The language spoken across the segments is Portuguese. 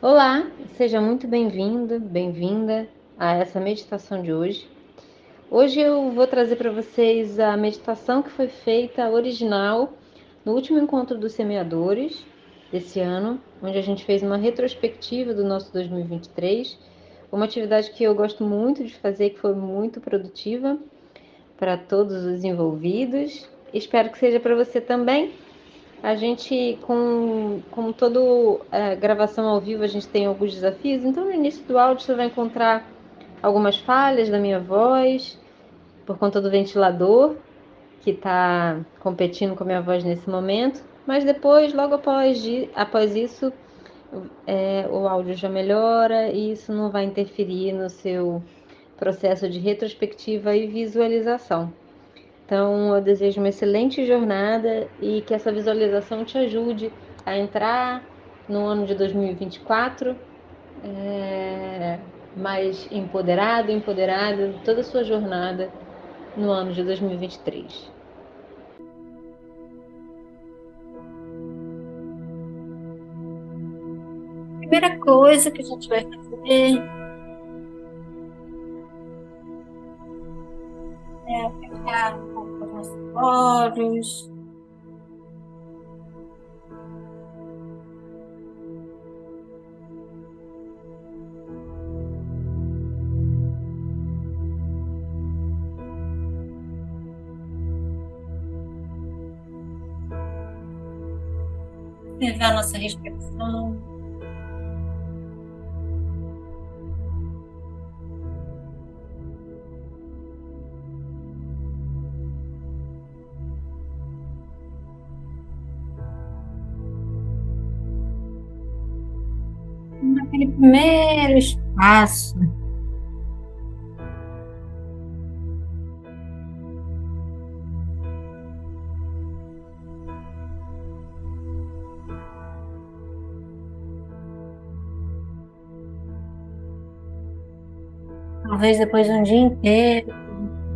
Olá, seja muito bem-vindo, bem-vinda a essa meditação de hoje. Hoje eu vou trazer para vocês a meditação que foi feita original no último encontro dos semeadores desse ano, onde a gente fez uma retrospectiva do nosso 2023, uma atividade que eu gosto muito de fazer, que foi muito produtiva para todos os envolvidos. Espero que seja para você também. A gente, com, como toda é, gravação ao vivo, a gente tem alguns desafios. Então, no início do áudio, você vai encontrar algumas falhas da minha voz, por conta do ventilador, que está competindo com a minha voz nesse momento. Mas depois, logo após, após isso, é, o áudio já melhora e isso não vai interferir no seu processo de retrospectiva e visualização. Então, eu desejo uma excelente jornada e que essa visualização te ajude a entrar no ano de 2024 é, mais empoderado, empoderada de toda a sua jornada no ano de 2023. Primeira coisa que a gente vai fazer olhos. Observar nossa respiração. Primeiro espaço. Talvez depois de um dia inteiro,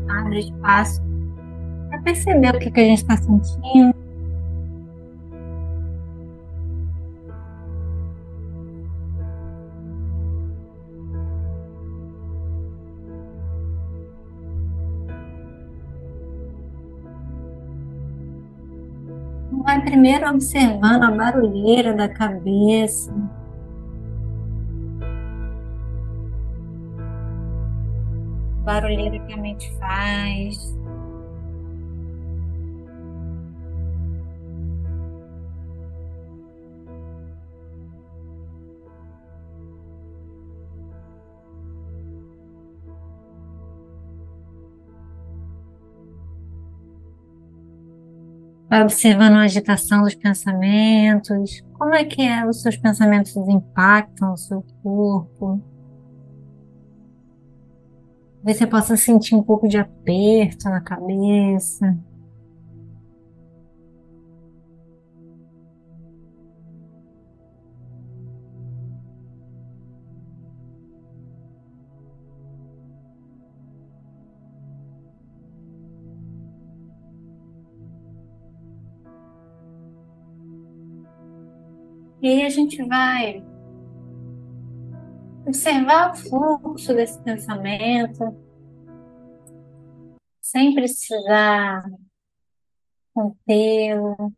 abre espaço para perceber o que, que a gente está sentindo. Vai primeiro observando a barulheira da cabeça. Barulheira que a mente faz. Vai observando a agitação dos pensamentos, como é que é, os seus pensamentos impactam o seu corpo. Talvez você possa sentir um pouco de aperto na cabeça. E aí a gente vai observar o fluxo desse pensamento, sem precisar contê-lo,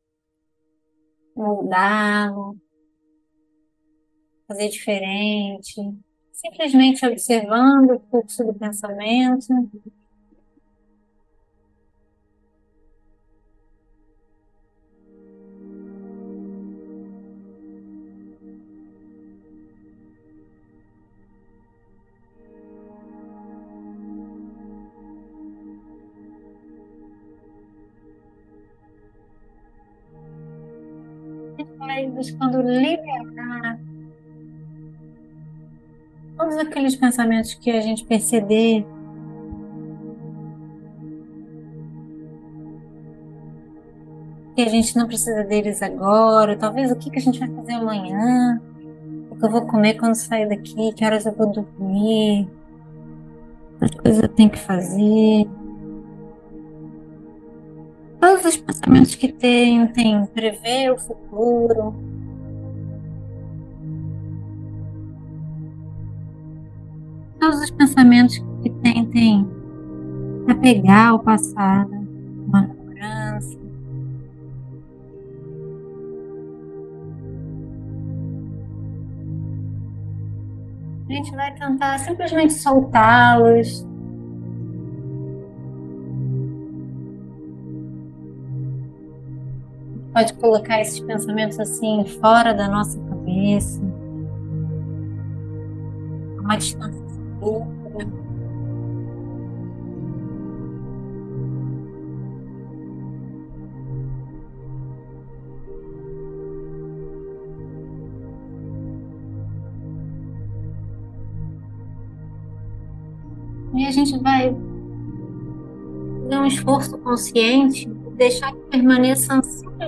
mudá-lo, fazer diferente, simplesmente observando o fluxo do pensamento buscando liberar todos aqueles pensamentos que a gente perceber que a gente não precisa deles agora, talvez o que, que a gente vai fazer amanhã, o que eu vou comer quando sair daqui, que horas eu vou dormir, as coisas eu tenho que fazer todos os pensamentos que tentem tem prever o futuro. Todos os pensamentos que tem tem apegar ao passado, uma lembrança. A gente vai tentar simplesmente soltá-los, Pode colocar esses pensamentos assim fora da nossa cabeça, uma distância segura. E a gente vai fazer um esforço consciente deixar que permaneçam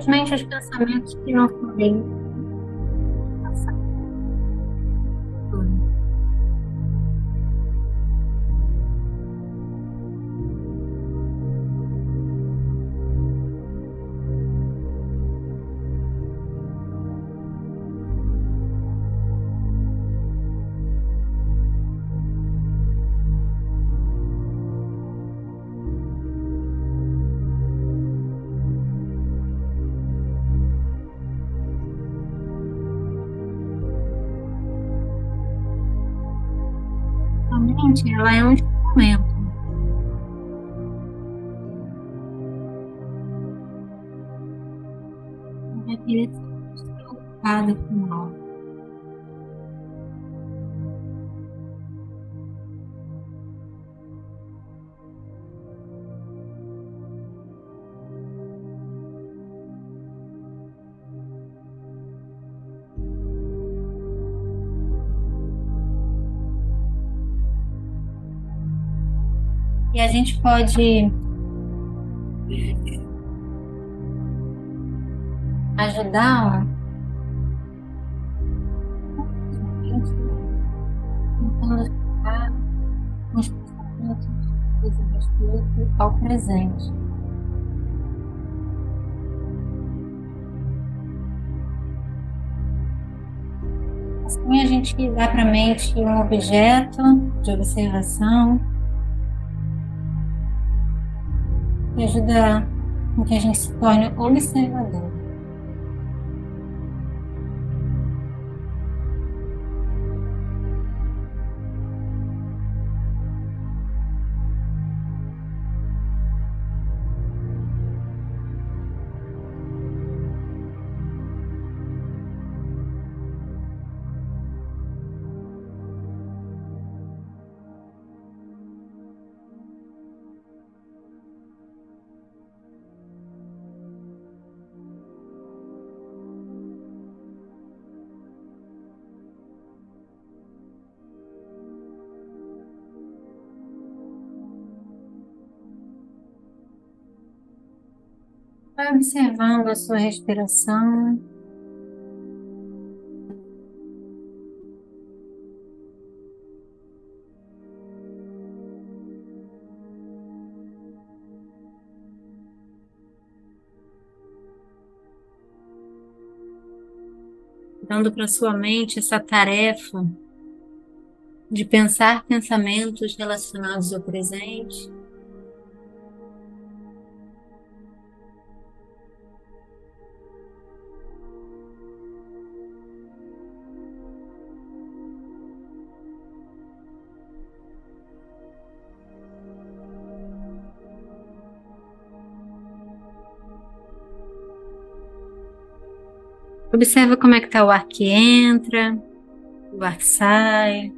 simplesmente os pensamentos que não forem mente ela é um instrumento. Ela é preocupada com o gente pode ficar nos pensamentos respeito ao presente. Assim a gente dá para a mente um objeto de observação e ajuda com que a gente se torne observador. Vai observando a sua respiração. Dando para sua mente essa tarefa de pensar pensamentos relacionados ao presente. Observa como é que está o ar que entra, o ar que sai.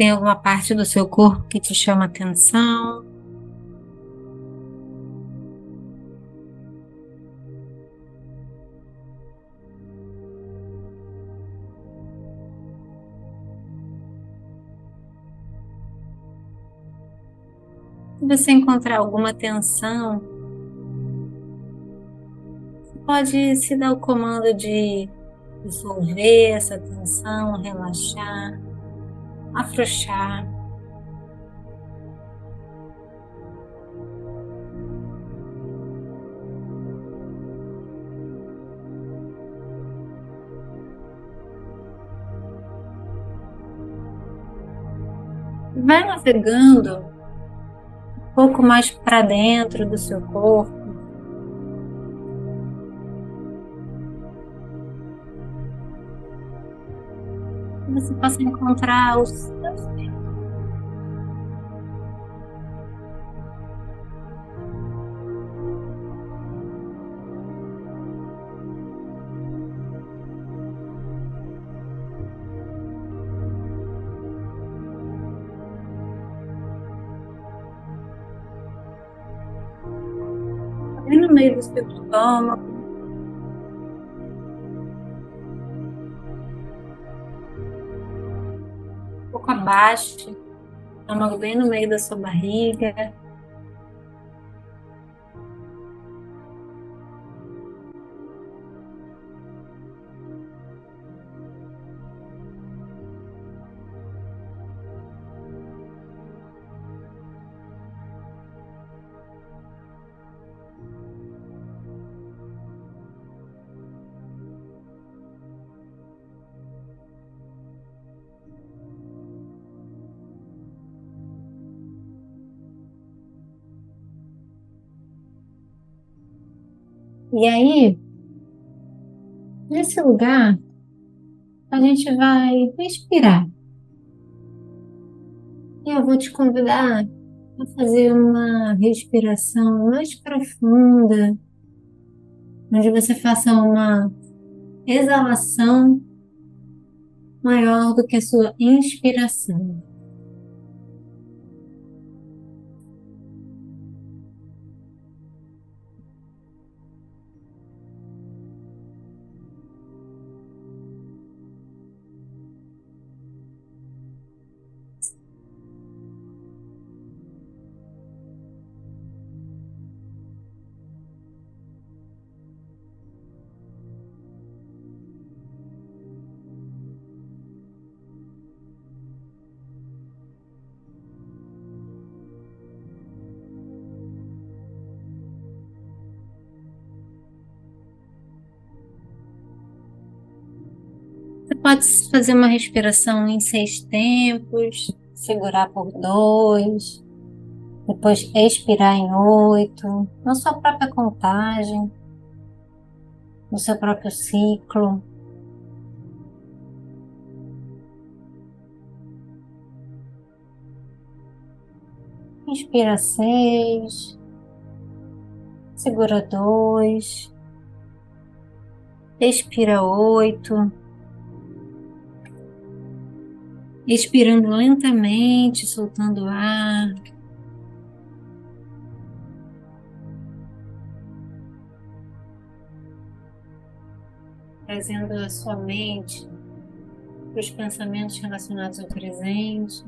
Tem alguma parte do seu corpo que te chama atenção? Se você encontrar alguma tensão, pode se dar o comando de dissolver essa tensão, relaxar, afrouxar. Vai navegando um pouco mais para dentro do seu corpo. Você possa encontrar os seus no meio do seu estômago. Estômago bem no meio da sua barriga. E aí, nesse lugar, a gente vai respirar. E eu vou te convidar a fazer uma respiração mais profunda, onde você faça uma exalação maior do que a sua inspiração. Pode fazer uma respiração em seis tempos, segurar por dois, depois expirar em oito, na sua própria contagem, no seu próprio ciclo. Inspira seis, segura dois, expira oito. Expirando lentamente, soltando ar. Trazendo a sua mente para os pensamentos relacionados ao presente.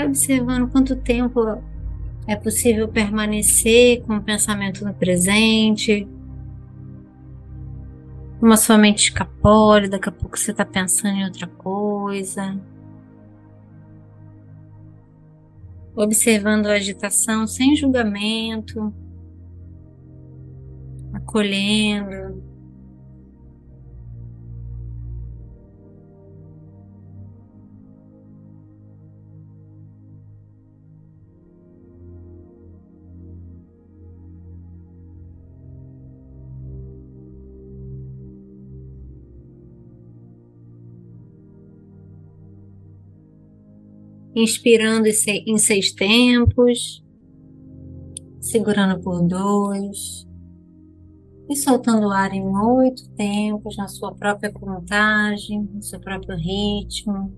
Vai observando quanto tempo é possível permanecer com o pensamento no presente, uma sua mente escapole, daqui a pouco você está pensando em outra coisa. Observando a agitação sem julgamento, acolhendo. Inspirando em seis tempos, segurando por dois e soltando o ar em oito tempos na sua própria contagem, no seu próprio ritmo.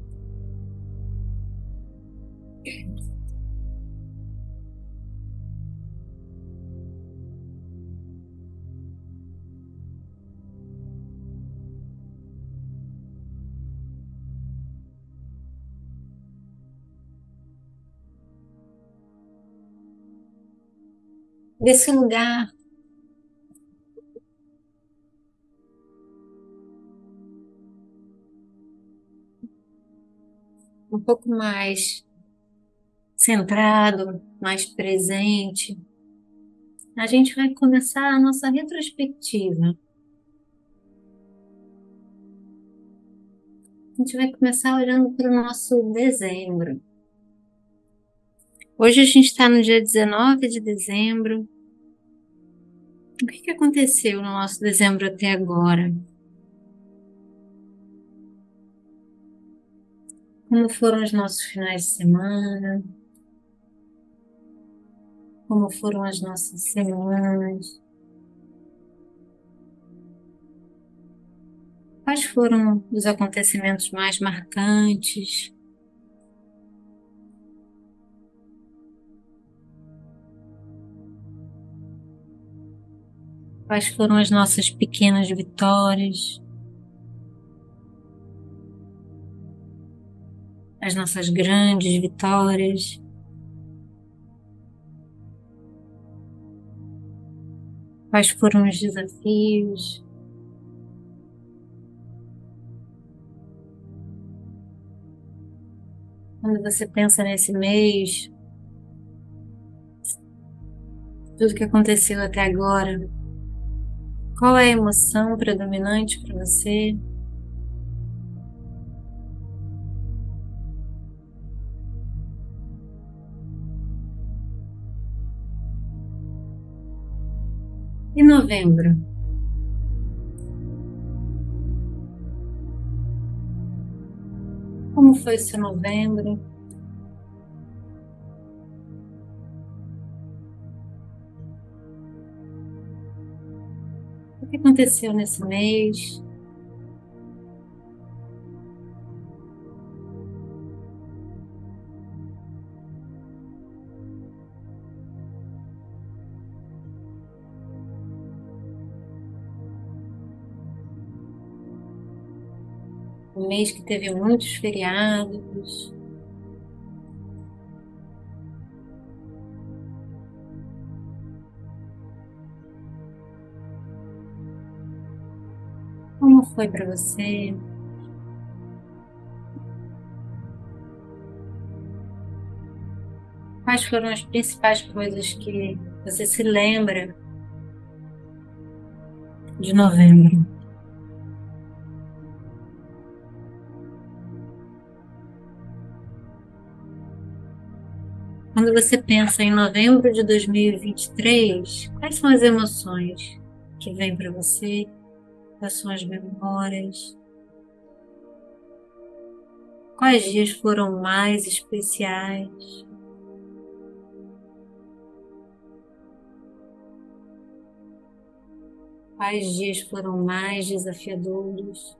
Desse lugar um pouco mais centrado, mais presente, a gente vai começar a nossa retrospectiva. A gente vai começar olhando para o nosso dezembro. Hoje a gente está no dia 19 de dezembro. O que, que aconteceu no nosso dezembro até agora? Como foram os nossos finais de semana? Como foram as nossas semanas? Quais foram os acontecimentos mais marcantes? Quais foram as nossas pequenas vitórias? As nossas grandes vitórias? Quais foram os desafios? Quando você pensa nesse mês, tudo que aconteceu até agora, qual é a emoção predominante para você? E novembro? Como foi seu novembro? Que aconteceu nesse mês? Um mês que teve muitos feriados. Como foi para você? Quais foram as principais coisas que você se lembra de novembro? Quando você pensa em novembro de 2023, quais são as emoções que vêm para você? Das suas memórias. Quais dias foram mais especiais? Quais dias foram mais desafiadores?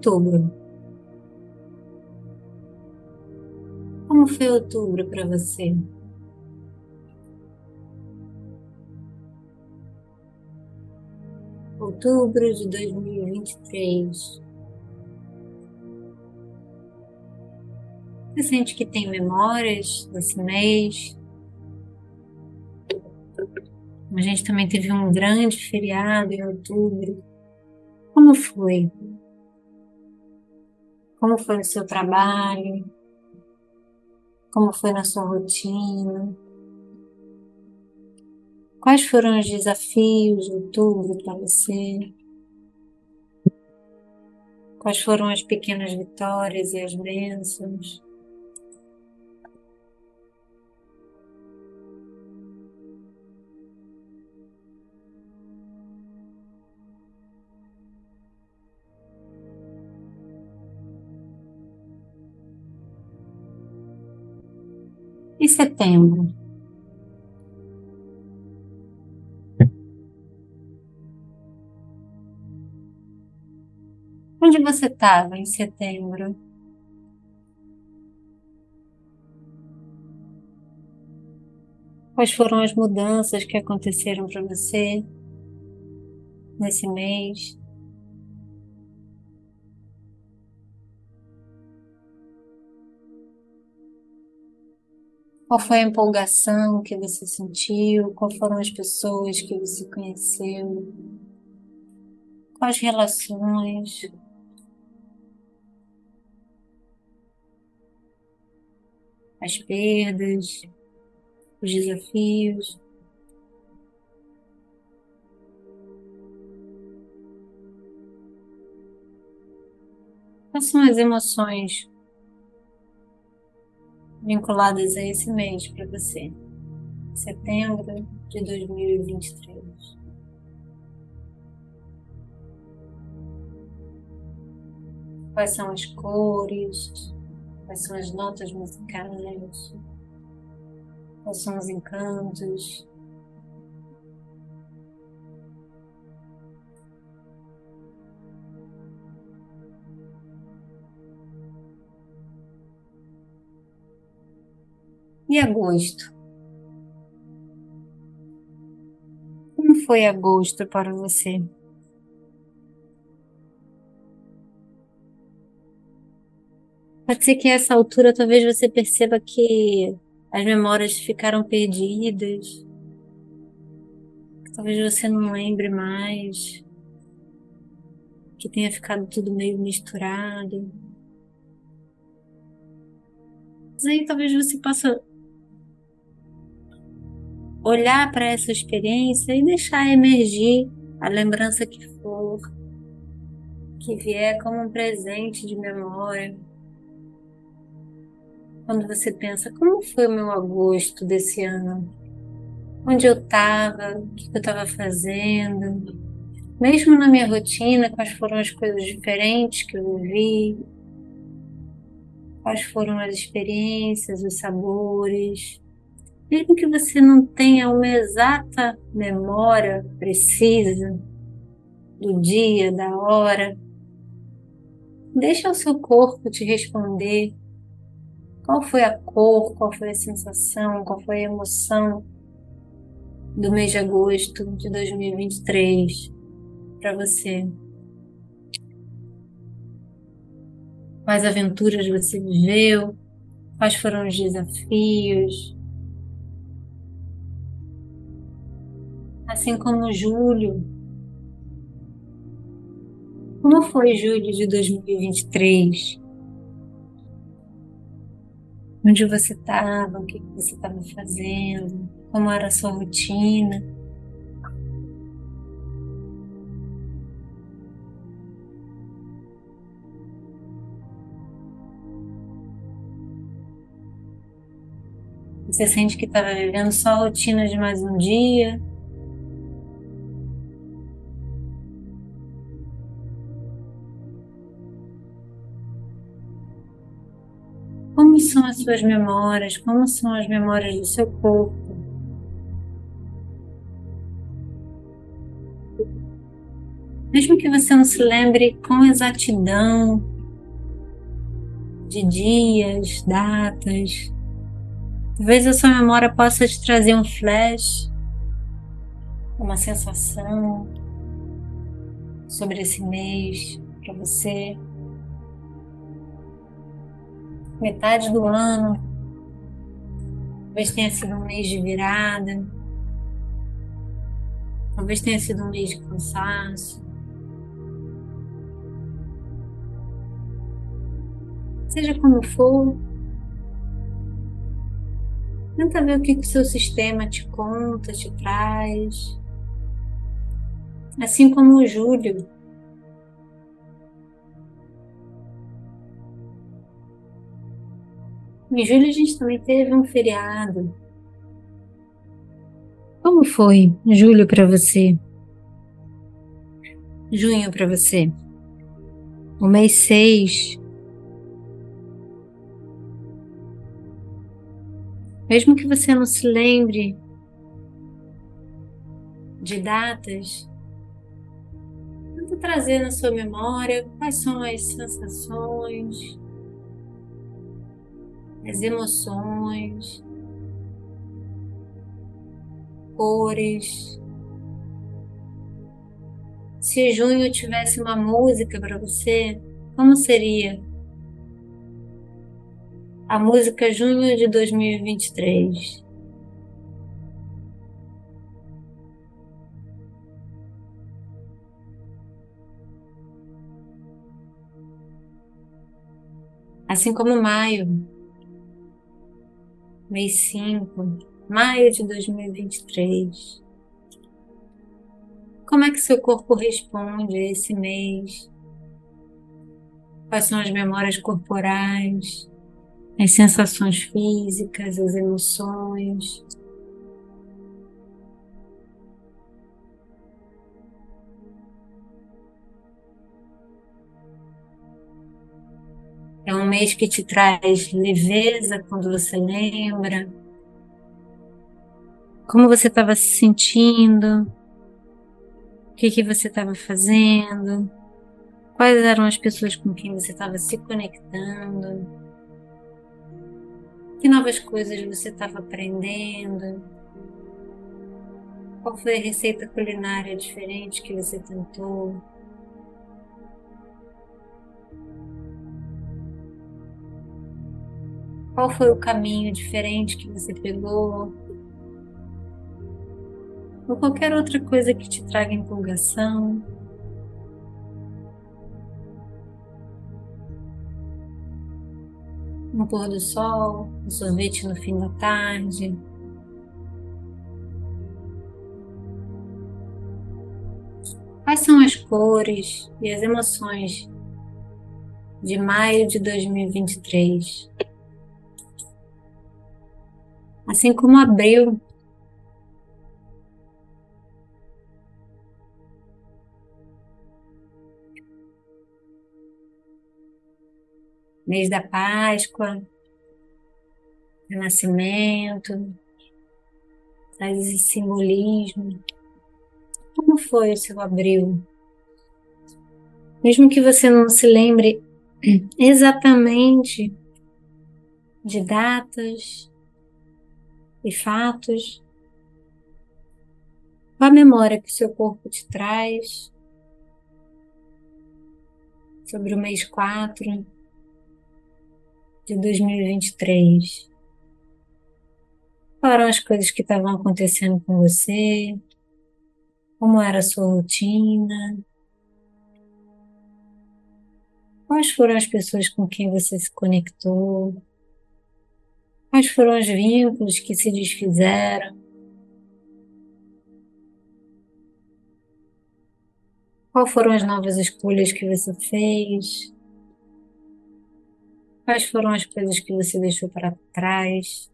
Outubro? Como foi outubro para você? Outubro de 2023. Você sente que tem memórias desse mês? A gente também teve um grande feriado em outubro. Como foi? Como foi no seu trabalho? Como foi na sua rotina? Quais foram os desafios de outubro para você? Quais foram as pequenas vitórias e as bênçãos? E setembro? Onde você estava em setembro? Quais foram as mudanças que aconteceram para você nesse mês? Qual foi a empolgação que você sentiu? Quais foram as pessoas que você conheceu? Quais relações? As perdas? os desafios. Quais são as emoções vinculadas a esse mês para você? Setembro de 2023. Quais são as cores? Quais são as notas musicais? Quais são os encantos? E agosto? Como foi agosto para você? Pode ser que a essa altura talvez você perceba que as memórias ficaram perdidas. Talvez você não lembre mais. Que tenha ficado tudo meio misturado. Mas aí talvez você possa olhar para essa experiência e deixar emergir a lembrança que for, que vier como um presente de memória quando você pensa como foi o meu agosto desse ano? Onde eu estava? O que eu estava fazendo? Mesmo na minha rotina, quais foram as coisas diferentes que eu vivi? Quais foram as experiências, os sabores? Mesmo que você não tenha uma exata memória precisa do dia, da hora, deixa o seu corpo te responder qual foi a cor, qual foi a sensação, qual foi a emoção do mês de agosto de 2023 para você? Quais aventuras você viveu? Quais foram os desafios? Assim como julho. Como foi julho de 2023? onde você estava, o que você estava fazendo, como era a sua rotina. Você sente que estava vivendo só a rotina de mais um dia, são as suas memórias, como são as memórias do seu corpo. Mesmo que você não se lembre com exatidão de dias, datas, talvez a sua memória possa te trazer um flash, uma sensação sobre esse mês para você metade do ano, talvez tenha sido um mês de virada, talvez tenha sido um mês de cansaço. Seja como for, tenta ver o que o seu sistema te conta, te traz. Assim como o Júlio Em julho a gente também teve um feriado. Como foi julho para você? Junho para você? O mês 6 Mesmo que você não se lembre de datas, tenta trazer na sua memória quais são as sensações, as emoções, cores. Se junho tivesse uma música para você, como seria? A música Junho de 2023. Assim como maio, mês 5, maio de 2023. Como é que seu corpo responde a esse mês? Quais são as memórias corporais, as sensações físicas, as emoções? Mês que te traz leveza quando você lembra. Como você estava se sentindo? O que, que você estava fazendo? Quais eram as pessoas com quem você estava se conectando? Que novas coisas você estava aprendendo? Qual foi a receita culinária diferente que você tentou? Qual foi o caminho diferente que você pegou? Ou qualquer outra coisa que te traga empolgação. Um pôr do sol, um sorvete no fim da tarde. Quais são as cores e as emoções de maio de 2023? Assim como abril. Mês da Páscoa, Renascimento, traz esse simbolismo. Como foi o seu abril? Mesmo que você não se lembre exatamente de datas, e fatos, a memória que seu corpo te traz sobre o mês 4 de 2023. Quais eram as coisas que estavam acontecendo com você? Como era a sua rotina? Quais foram as pessoas com quem você se conectou? Quais foram os vínculos que se desfizeram? Quais foram as novas escolhas que você fez? Quais foram as coisas que você deixou para trás?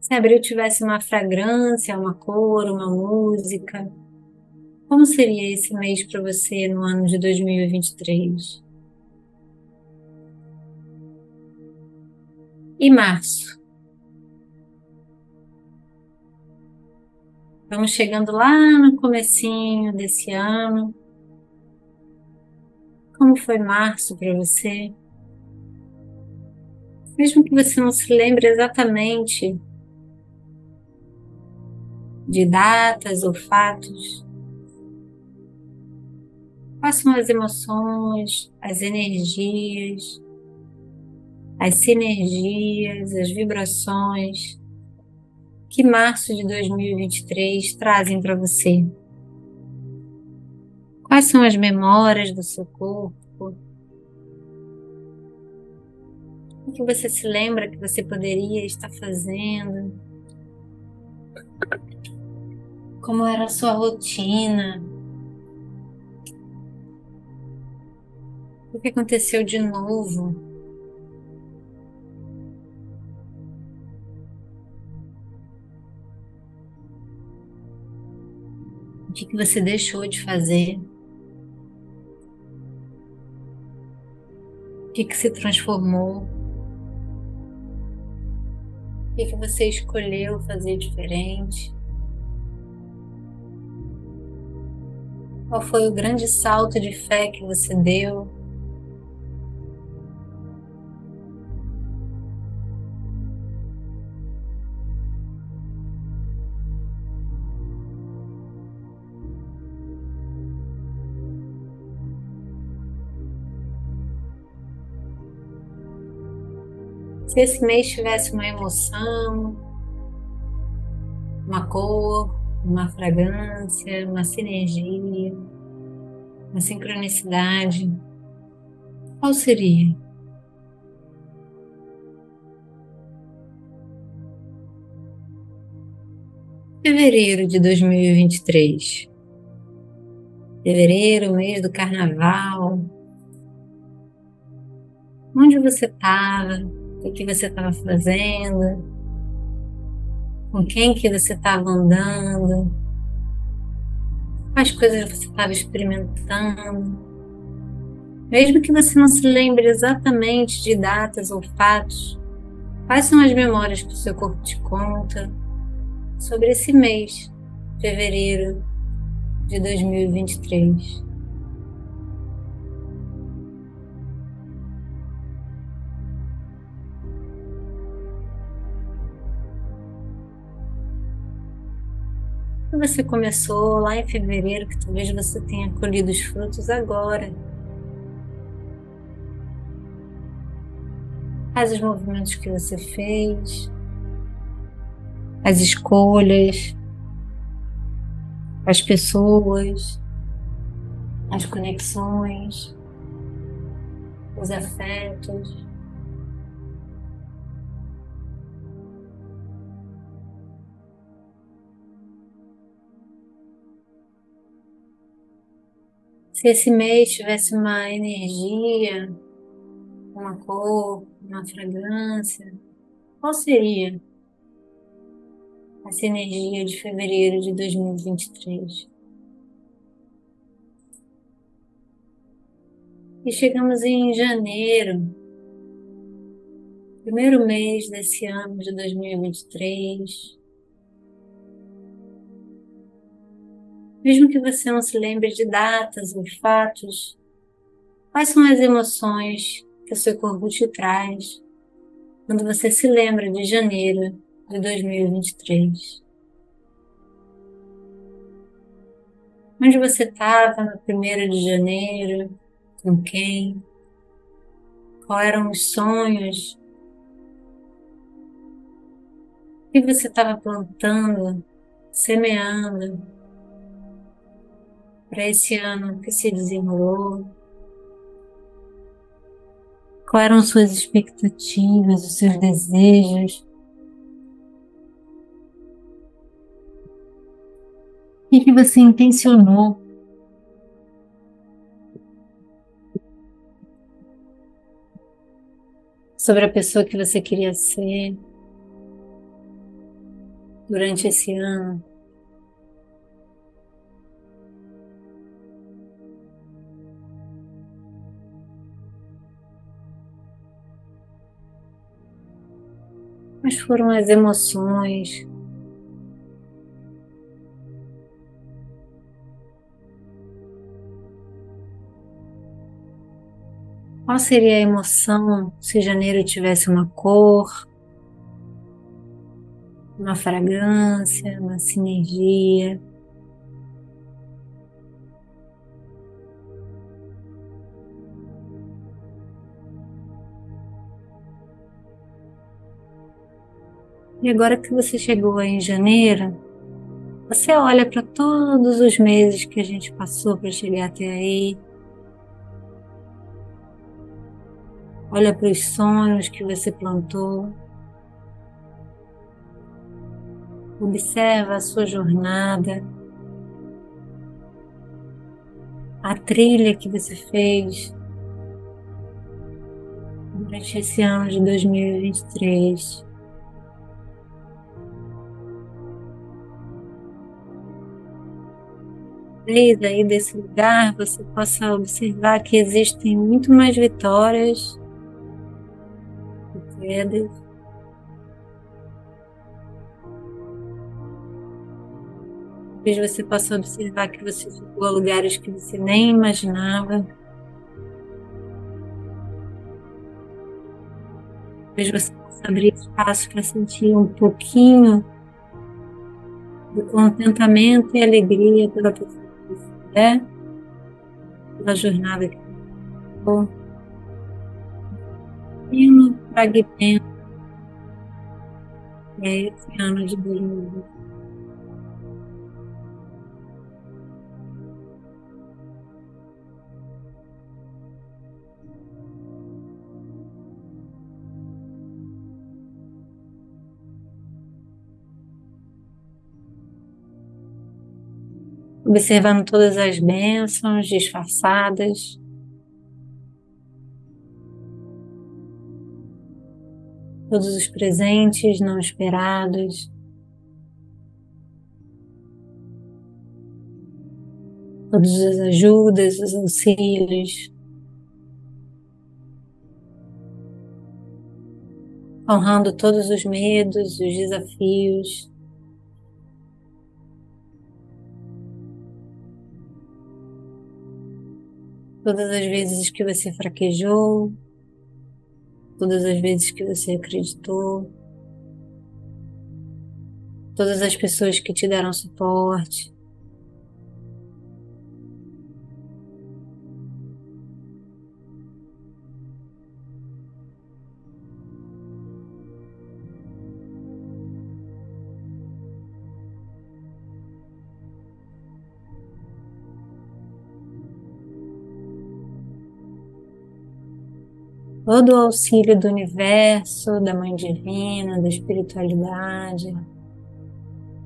Se abril tivesse uma fragrância, uma cor, uma música, como seria esse mês para você no ano de 2023? E março? Vamos chegando lá no comecinho desse ano. Como foi março para você? Mesmo que você não se lembre exatamente de datas ou fatos, Quais são as emoções, as energias, as sinergias, as vibrações que março de 2023 trazem para você? Quais são as memórias do seu corpo? O que você se lembra que você poderia estar fazendo? Como era a sua rotina? O que aconteceu de novo? O que, você deixou de fazer? que, que se transformou? O que você escolheu fazer diferente? Qual foi o grande salto de fé que você deu? Se esse mês tivesse uma emoção, uma cor, uma fragrância, uma sinergia, uma sincronicidade, qual seria? Fevereiro de 2023. Fevereiro, mês do carnaval. Onde você estava? O que você estava fazendo, com quem que você estava andando, quais coisas você estava experimentando. Mesmo que você não se lembre exatamente de datas ou fatos, quais são as memórias que o seu corpo te conta sobre esse mês, fevereiro de 2023? Você começou lá em fevereiro, que talvez você tenha colhido os frutos agora. Faz os movimentos que você fez, as escolhas, as pessoas, as conexões, os afetos. Se esse mês tivesse uma energia, uma cor, uma fragrância, qual seria essa energia de fevereiro de 2023? E chegamos em janeiro, primeiro mês desse ano de 2023. Mesmo que você não se lembre de datas ou fatos, quais são as emoções que o seu corpo te traz quando você se lembra de janeiro de 2023? Onde você estava no primeiro de janeiro? Com quem? Quais eram os sonhos? O que você estava plantando, semeando? Para esse ano que se desenrolou? Quais eram suas expectativas, os seus desejos? O que, você intencionou? Sobre a pessoa que você queria ser durante esse ano? Quais foram as emoções? Qual seria a emoção se janeiro tivesse uma cor, uma fragrância, uma sinergia? E agora que você chegou aí em janeiro, você olha para todos os meses que a gente passou para chegar até aí. Olha para os sonhos que você plantou. Observa a sua jornada, a trilha que você fez durante esse ano de 2023. Talvez aí desse lugar você possa observar que existem muito mais vitórias quedas. Talvez você possa observar que você chegou a lugares que você nem imaginava. Talvez você possa abrir espaço para sentir um pouquinho de contentamento e alegria pela pessoa que você é, pela jornada que ficou. Pequeno fragmento é esse ano de 2020. Observando todas as bênçãos disfarçadas. Todos os presentes não esperados. Todas as ajudas, os auxílios. Honrando todos os medos, os desafios. Todas as vezes que você fraquejou, todas as vezes que você acreditou, todas as pessoas que te deram suporte. Todo o auxílio do universo, da Mãe Divina, da espiritualidade,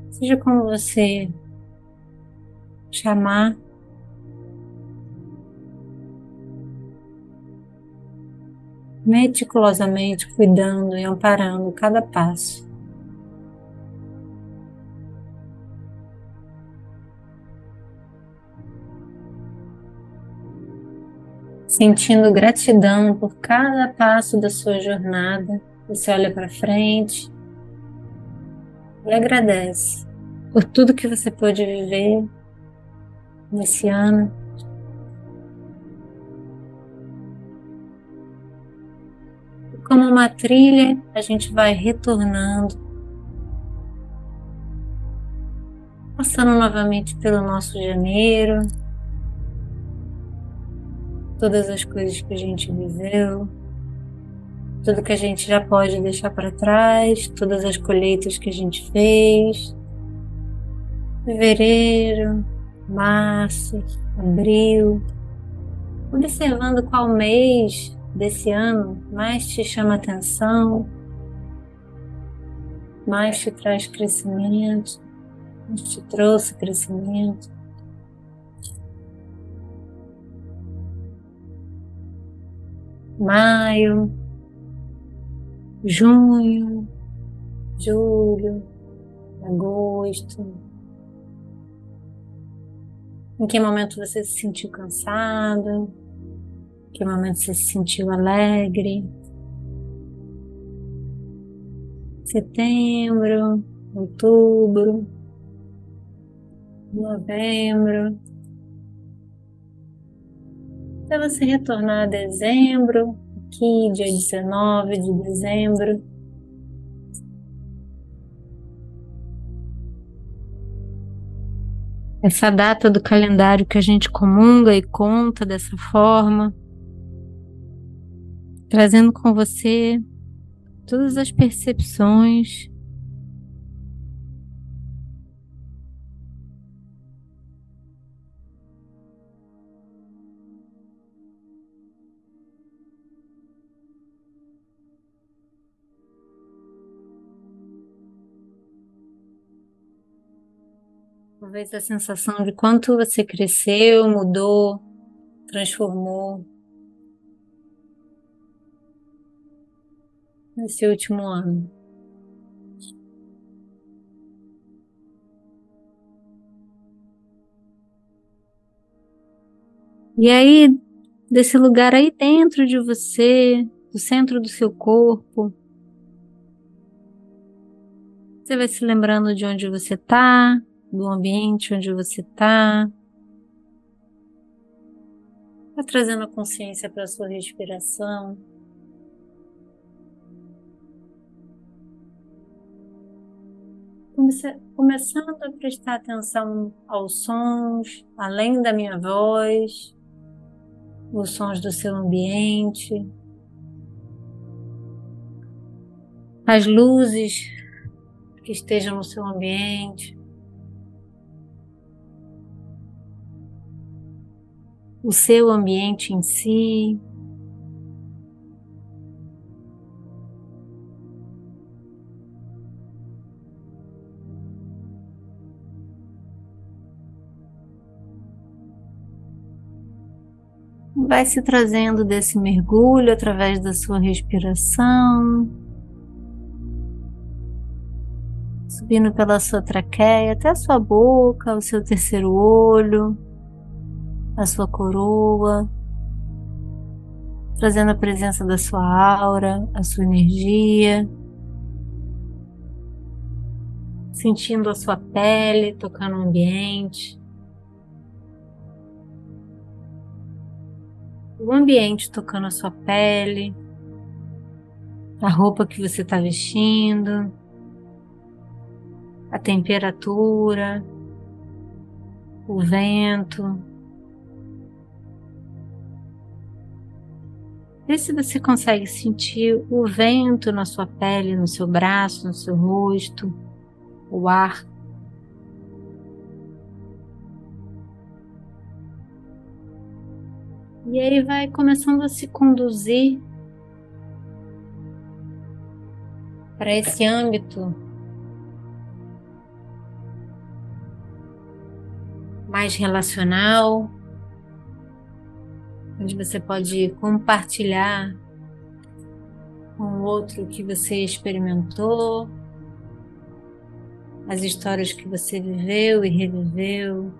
seja como você chamar. Meticulosamente cuidando e amparando cada passo. Sentindo gratidão por cada passo da sua jornada. Você olha para frente e agradece por tudo que você pôde viver nesse ano. Como uma trilha, a gente vai retornando, passando novamente pelo nosso janeiro, todas as coisas que a gente viveu, tudo que a gente já pode deixar para trás, todas as colheitas que a gente fez. Fevereiro, março, abril. Observando qual mês desse ano mais te chama atenção, mais te traz crescimento, mais te trouxe crescimento. Maio, junho, julho, agosto. Em que momento você se sentiu cansado? Em que momento você se sentiu alegre? Setembro, outubro, novembro, até você retornar a dezembro, aqui, dia 19 de dezembro. Essa data do calendário que a gente comunga e conta dessa forma, trazendo com você todas as percepções Talvez a sensação de quanto você cresceu, mudou, transformou nesse último ano. E aí, desse lugar aí dentro de você, do centro do seu corpo, Você vai se lembrando de onde você está, do ambiente onde você está. Vai trazendo a consciência para a sua respiração. Começando a prestar atenção aos sons, além da minha voz, os sons do seu ambiente, as luzes que estejam no seu ambiente. O seu ambiente em si, vai se trazendo desse mergulho através da sua respiração, subindo pela sua traqueia até a sua boca, o seu terceiro olho, a sua coroa, trazendo a presença da sua aura, a sua energia. Sentindo a sua pele tocando o ambiente. o ambiente tocando a sua pele, a roupa que você está vestindo, a temperatura, o vento. Vê se você consegue sentir o vento na sua pele, no seu braço, no seu rosto, o ar. E aí vai começando a se conduzir para esse âmbito mais relacional, onde você pode compartilhar com o outro o que você experimentou, as histórias que você viveu e reviveu.